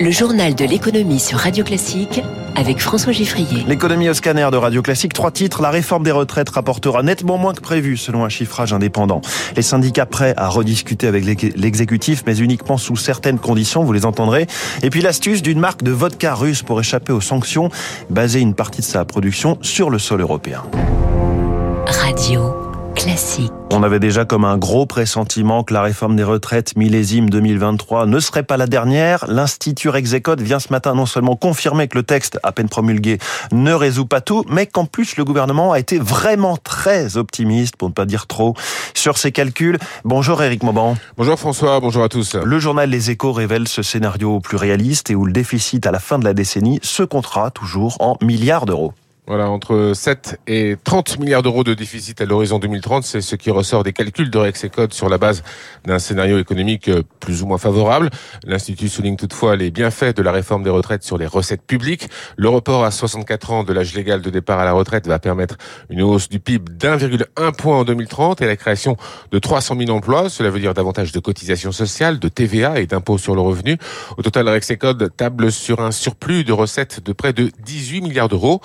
Le journal de l'économie sur Radio Classique avec François Giffrier. L'économie au scanner de Radio Classique, trois titres. La réforme des retraites rapportera nettement moins que prévu selon un chiffrage indépendant. Les syndicats prêts à rediscuter avec l'exécutif, mais uniquement sous certaines conditions, vous les entendrez. Et puis l'astuce d'une marque de vodka russe pour échapper aux sanctions, baser une partie de sa production sur le sol européen. Radio classique. On avait déjà comme un gros pressentiment que la réforme des retraites millésime 2023 ne serait pas la dernière. L'Institut Rexecode vient ce matin non seulement confirmer que le texte, à peine promulgué, ne résout pas tout, mais qu'en plus le gouvernement a été vraiment très optimiste, pour ne pas dire trop, sur ses calculs. Bonjour Éric Mauban. Bonjour François, bonjour à tous. Le journal Les Échos révèle ce scénario plus réaliste et où le déficit à la fin de la décennie se comptera toujours en milliards d'euros. Voilà, entre 7 et 30 milliards d'euros de déficit à l'horizon 2030, c'est ce qui ressort des calculs de Rexecode sur la base d'un scénario économique euh, plus ou moins favorable. L'Institut souligne toutefois les bienfaits de la réforme des retraites sur les recettes publiques. Le report à 64 ans de l'âge légal de départ à la retraite va permettre une hausse du PIB d'1,1 point en 2030 et la création de 300 000 emplois. Cela veut dire davantage de cotisations sociales, de TVA et d'impôts sur le revenu. Au total, Rexecode table sur un surplus de recettes de près de 18 milliards d'euros.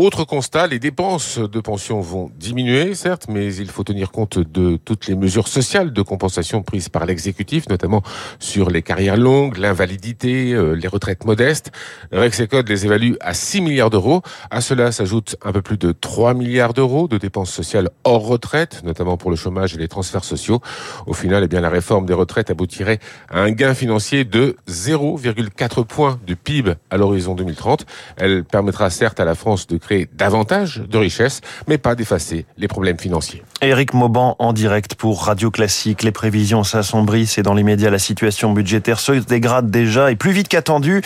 Autre constat, les dépenses de pension vont diminuer, certes, mais il faut tenir compte de toutes les mesures sociales de compensation prises par l'exécutif, notamment sur les carrières longues, l'invalidité, euh, les retraites modestes. Rexecode les évalue à 6 milliards d'euros. À cela s'ajoute un peu plus de 3 milliards d'euros de dépenses sociales hors retraite, notamment pour le chômage et les transferts sociaux. Au final, eh bien, la réforme des retraites aboutirait à un gain financier de 0,4 points du PIB à l'horizon 2030. Elle permettra certes à la France de davantage de richesses, mais pas d'effacer les problèmes financiers. Éric Mauban en direct pour Radio Classique. Les prévisions s'assombrissent et dans les médias, la situation budgétaire se dégrade déjà et plus vite qu'attendu.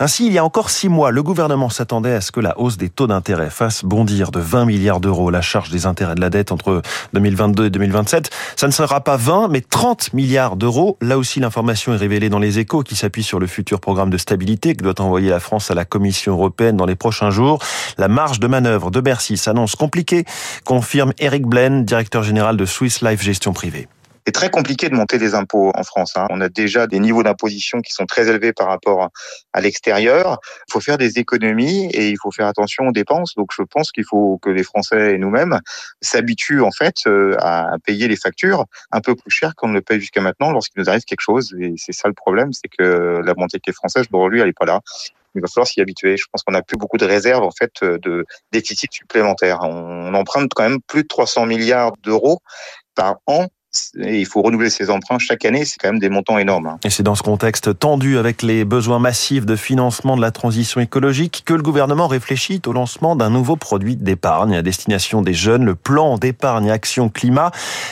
Ainsi, il y a encore six mois, le gouvernement s'attendait à ce que la hausse des taux d'intérêt fasse bondir de 20 milliards d'euros la charge des intérêts de la dette entre 2022 et 2027. Ça ne sera pas 20, mais 30 milliards d'euros. Là aussi, l'information est révélée dans les échos qui s'appuie sur le futur programme de stabilité que doit envoyer la France à la Commission européenne dans les prochains jours. Marge de manœuvre de Bercy s'annonce compliquée, confirme Eric Blaine, directeur général de Swiss Life Gestion Privée. C'est très compliqué de monter des impôts en France. Hein. On a déjà des niveaux d'imposition qui sont très élevés par rapport à l'extérieur. Il faut faire des économies et il faut faire attention aux dépenses. Donc je pense qu'il faut que les Français et nous-mêmes s'habituent en fait euh, à payer les factures un peu plus cher qu'on ne le paye jusqu'à maintenant lorsqu'il nous arrive quelque chose. Et c'est ça le problème, c'est que la mentalité française, lui, elle n'est pas là il va falloir s'y habituer. Je pense qu'on n'a plus beaucoup de réserves en fait de déficit supplémentaire. On emprunte quand même plus de 300 milliards d'euros par an il faut renouveler ses emprunts chaque année, c'est quand même des montants énormes. Hein. Et c'est dans ce contexte tendu avec les besoins massifs de financement de la transition écologique que le gouvernement réfléchit au lancement d'un nouveau produit d'épargne à destination des jeunes, le plan d'épargne action climat,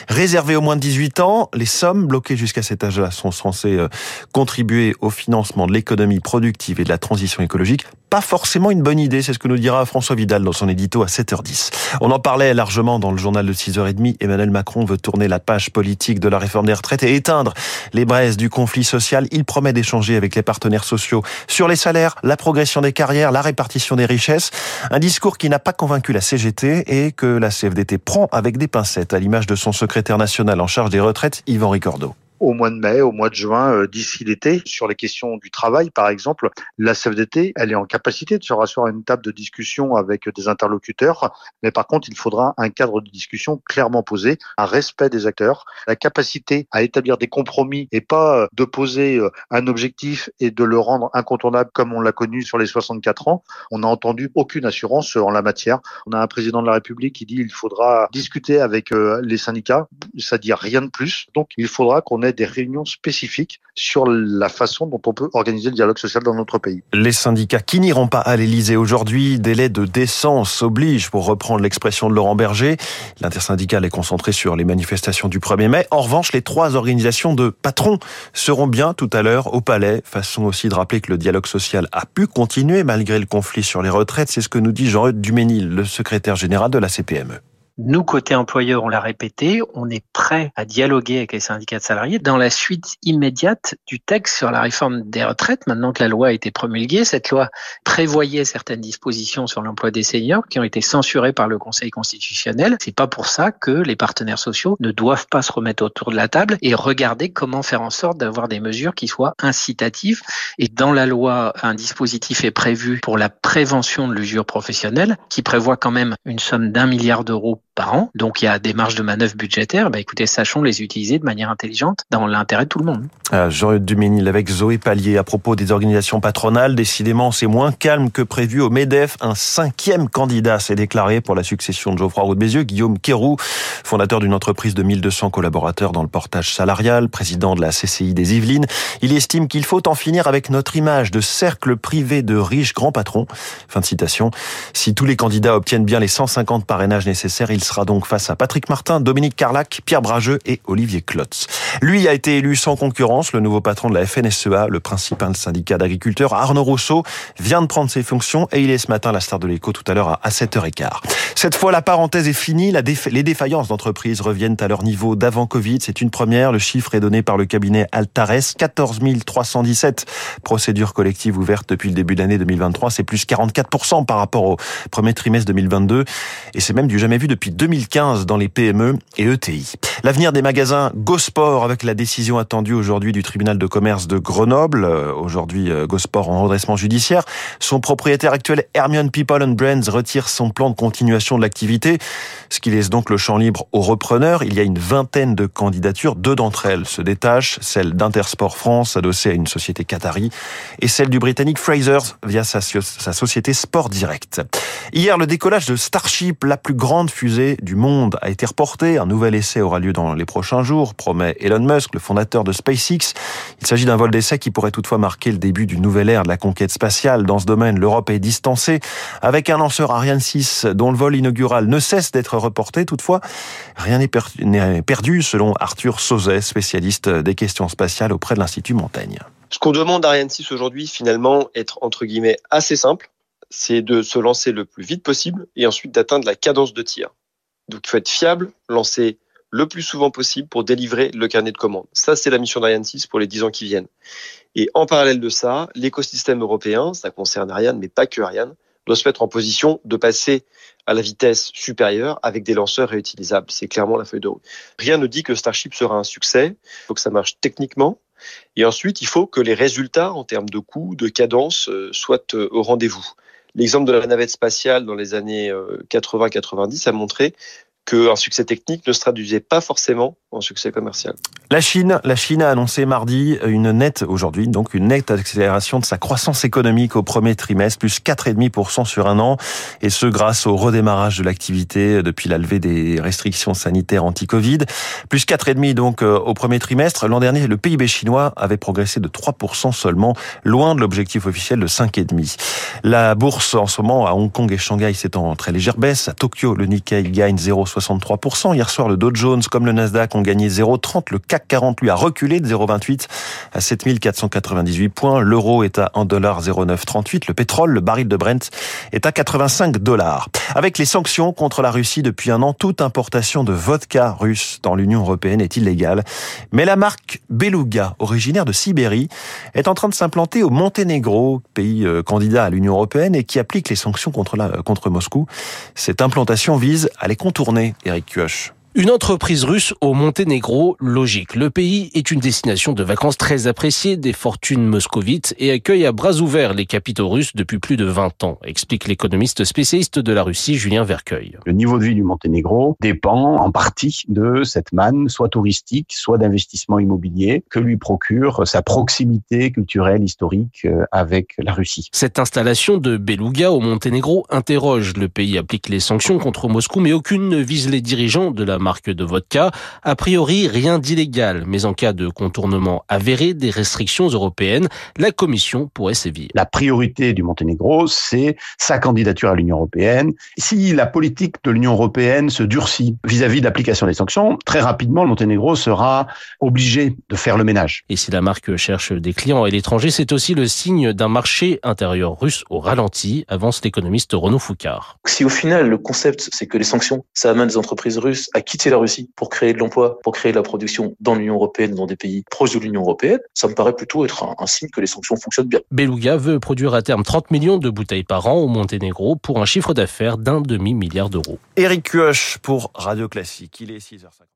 réservé aux moins de 18 ans. Les sommes bloquées jusqu'à cet âge-là sont censées euh, contribuer au financement de l'économie productive et de la transition écologique pas forcément une bonne idée, c'est ce que nous dira François Vidal dans son édito à 7h10. On en parlait largement dans le journal de 6h30. Emmanuel Macron veut tourner la page politique de la réforme des retraites et éteindre les braises du conflit social. Il promet d'échanger avec les partenaires sociaux sur les salaires, la progression des carrières, la répartition des richesses. Un discours qui n'a pas convaincu la CGT et que la CFDT prend avec des pincettes à l'image de son secrétaire national en charge des retraites, Yvan Ricordo au mois de mai, au mois de juin, euh, d'ici l'été. Sur les questions du travail, par exemple, la CFDT, elle est en capacité de se rasseoir à une table de discussion avec des interlocuteurs, mais par contre, il faudra un cadre de discussion clairement posé, un respect des acteurs, la capacité à établir des compromis et pas euh, de poser euh, un objectif et de le rendre incontournable comme on l'a connu sur les 64 ans. On n'a entendu aucune assurance en la matière. On a un président de la République qui dit il faudra discuter avec les syndicats. Ça dit rien de plus. Donc, il faudra qu'on des réunions spécifiques sur la façon dont on peut organiser le dialogue social dans notre pays. Les syndicats qui n'iront pas à l'Elysée aujourd'hui, délai de décence oblige, pour reprendre l'expression de Laurent Berger. L'intersyndicale est concentrée sur les manifestations du 1er mai. En revanche, les trois organisations de patrons seront bien tout à l'heure au Palais. Façon aussi de rappeler que le dialogue social a pu continuer malgré le conflit sur les retraites. C'est ce que nous dit Jean-Eudes Duménil, le secrétaire général de la CPME Nous, côté employeur, on l'a répété, on est prêt à dialoguer avec les syndicats de salariés dans la suite immédiate du texte sur la réforme des retraites. Maintenant que la loi a été promulguée, cette loi prévoyait certaines dispositions sur l'emploi des seniors qui ont été censurées par le Conseil constitutionnel. C'est pas pour ça que les partenaires sociaux ne doivent pas se remettre autour de la table et regarder comment faire en sorte d'avoir des mesures qui soient incitatives. Et dans la loi, un dispositif est prévu pour la prévention de l'usure professionnelle qui prévoit quand même une somme d'un milliard d'euros par an. Donc il y a des marges de manœuvre budgétaires. Bah, écoutez, sachons les utiliser de manière intelligente dans l'intérêt de tout le monde. Ah, Jean Duménil avec Zoé Pallier à propos des organisations patronales. Décidément, c'est moins calme que prévu au MEDEF. Un cinquième candidat s'est déclaré pour la succession de Geoffroy Roux de Bézieux, Guillaume Kérou, fondateur d'une entreprise de 1200 collaborateurs dans le portage salarial, président de la CCI des Yvelines. Il estime qu'il faut en finir avec notre image de cercle privé de riches grands patrons. Fin de citation. Si tous les candidats obtiennent bien les 150 parrainages nécessaires, il sera donc face à Patrick Martin, Dominique Carlac, Pierre Brageux et Olivier Klotz. Lui a été élu sans concurrence, le nouveau patron de la FNSEA, le principal syndicat d'agriculteurs, Arnaud Rousseau, vient de prendre ses fonctions et il est ce matin la star de l'écho tout à l'heure à 7h15. Cette fois, la parenthèse est finie, les défaillances d'entreprises reviennent à leur niveau d'avant Covid. C'est une première, le chiffre est donné par le cabinet Altares, 14 317 procédures collectives ouvertes depuis le début de l'année 2023, c'est plus 44% par rapport au premier trimestre 2022 et c'est même du jamais vu depuis 2015 dans les PME et ETI. L'avenir des magasins Gosport avec la décision attendue aujourd'hui du tribunal de commerce de Grenoble. Aujourd'hui, Gosport en redressement judiciaire. Son propriétaire actuel, Hermione People and Brands, retire son plan de continuation de l'activité, ce qui laisse donc le champ libre aux repreneurs. Il y a une vingtaine de candidatures. Deux d'entre elles se détachent, celle d'Intersport France, adossée à une société qatari, et celle du britannique Frasers via sa société Sport Direct. Hier, le décollage de Starship, la plus grande fusée du monde, a été reporté. Un nouvel essai aura lieu dans les prochains jours, promet Elon Musk, le fondateur de SpaceX. Il s'agit d'un vol d'essai qui pourrait toutefois marquer le début d'une nouvelle ère de la conquête spatiale. Dans ce domaine, l'Europe est distancée, avec un lanceur Ariane 6 dont le vol inaugural ne cesse d'être reporté. Toutefois, rien n'est perdu, selon Arthur Sauzet, spécialiste des questions spatiales auprès de l'Institut Montaigne. Ce qu'on demande à Ariane 6 aujourd'hui, finalement, être entre guillemets assez simple, c'est de se lancer le plus vite possible et ensuite d'atteindre la cadence de tir. Donc il faut être fiable, lancer le plus souvent possible pour délivrer le carnet de commandes. Ça, c'est la mission d'Ariane 6 pour les 10 ans qui viennent. Et en parallèle de ça, l'écosystème européen, ça concerne Ariane, mais pas que Ariane, doit se mettre en position de passer à la vitesse supérieure avec des lanceurs réutilisables. C'est clairement la feuille de route. Rien ne dit que Starship sera un succès. Il faut que ça marche techniquement. Et ensuite, il faut que les résultats en termes de coût, de cadence, soient au rendez-vous. L'exemple de la navette spatiale dans les années 80-90 a montré qu'un succès technique ne se traduisait pas forcément en succès commercial. La Chine, la Chine a annoncé mardi une nette, aujourd'hui, donc une nette accélération de sa croissance économique au premier trimestre, plus 4,5% sur un an, et ce grâce au redémarrage de l'activité depuis la levée des restrictions sanitaires anti-Covid. Plus 4,5% donc au premier trimestre. L'an dernier, le PIB chinois avait progressé de 3% seulement, loin de l'objectif officiel de 5,5%. La bourse en ce moment à Hong Kong et Shanghai c'est en très légère baisse. À Tokyo, le Nikkei gagne 0,63%. Hier soir, le Dow Jones comme le Nasdaq ont gagné 0,30. Le CAC 40 lui a reculé de 0,28 à 7498 points. L'euro est à 1,0938. Le pétrole, le baril de Brent, est à 85 dollars. Avec les sanctions contre la Russie depuis un an, toute importation de vodka russe dans l'Union européenne est illégale. Mais la marque Beluga, originaire de Sibérie, est en train de s'implanter au Monténégro, pays candidat à l'Union européenne et qui applique les sanctions contre Moscou. Cette implantation vise à les contourner, Eric Kioch. Une entreprise russe au Monténégro, logique. Le pays est une destination de vacances très appréciée des fortunes moscovites et accueille à bras ouverts les capitaux russes depuis plus de 20 ans, explique l'économiste spécialiste de la Russie Julien Vercueil. Le niveau de vie du Monténégro dépend en partie de cette manne, soit touristique, soit d'investissement immobilier, que lui procure sa proximité culturelle, historique avec la Russie. Cette installation de Beluga au Monténégro interroge. Le pays applique les sanctions contre Moscou, mais aucune ne vise les dirigeants de la marque de vodka. A priori, rien d'illégal, mais en cas de contournement avéré des restrictions européennes, la Commission pourrait sévir. La priorité du Monténégro, c'est sa candidature à l'Union européenne. Si la politique de l'Union européenne se durcit vis-à-vis de l'application des sanctions, très rapidement, le Monténégro sera obligé de faire le ménage. Et si la marque cherche des clients à l'étranger, c'est aussi le signe d'un marché intérieur russe au ralenti, avance l'économiste Renaud Foucard. Si au final, le concept, c'est que les sanctions, ça amène les entreprises russes à quitter la Russie pour créer de l'emploi, pour créer de la production dans l'Union européenne, dans des pays proches de l'Union européenne, ça me paraît plutôt être un, un signe que les sanctions fonctionnent bien. Beluga veut produire à terme 30 millions de bouteilles par an au Monténégro pour un chiffre d'affaires d'un demi-milliard d'euros. Eric Cuoche pour Radio Classique. Il est 6h50.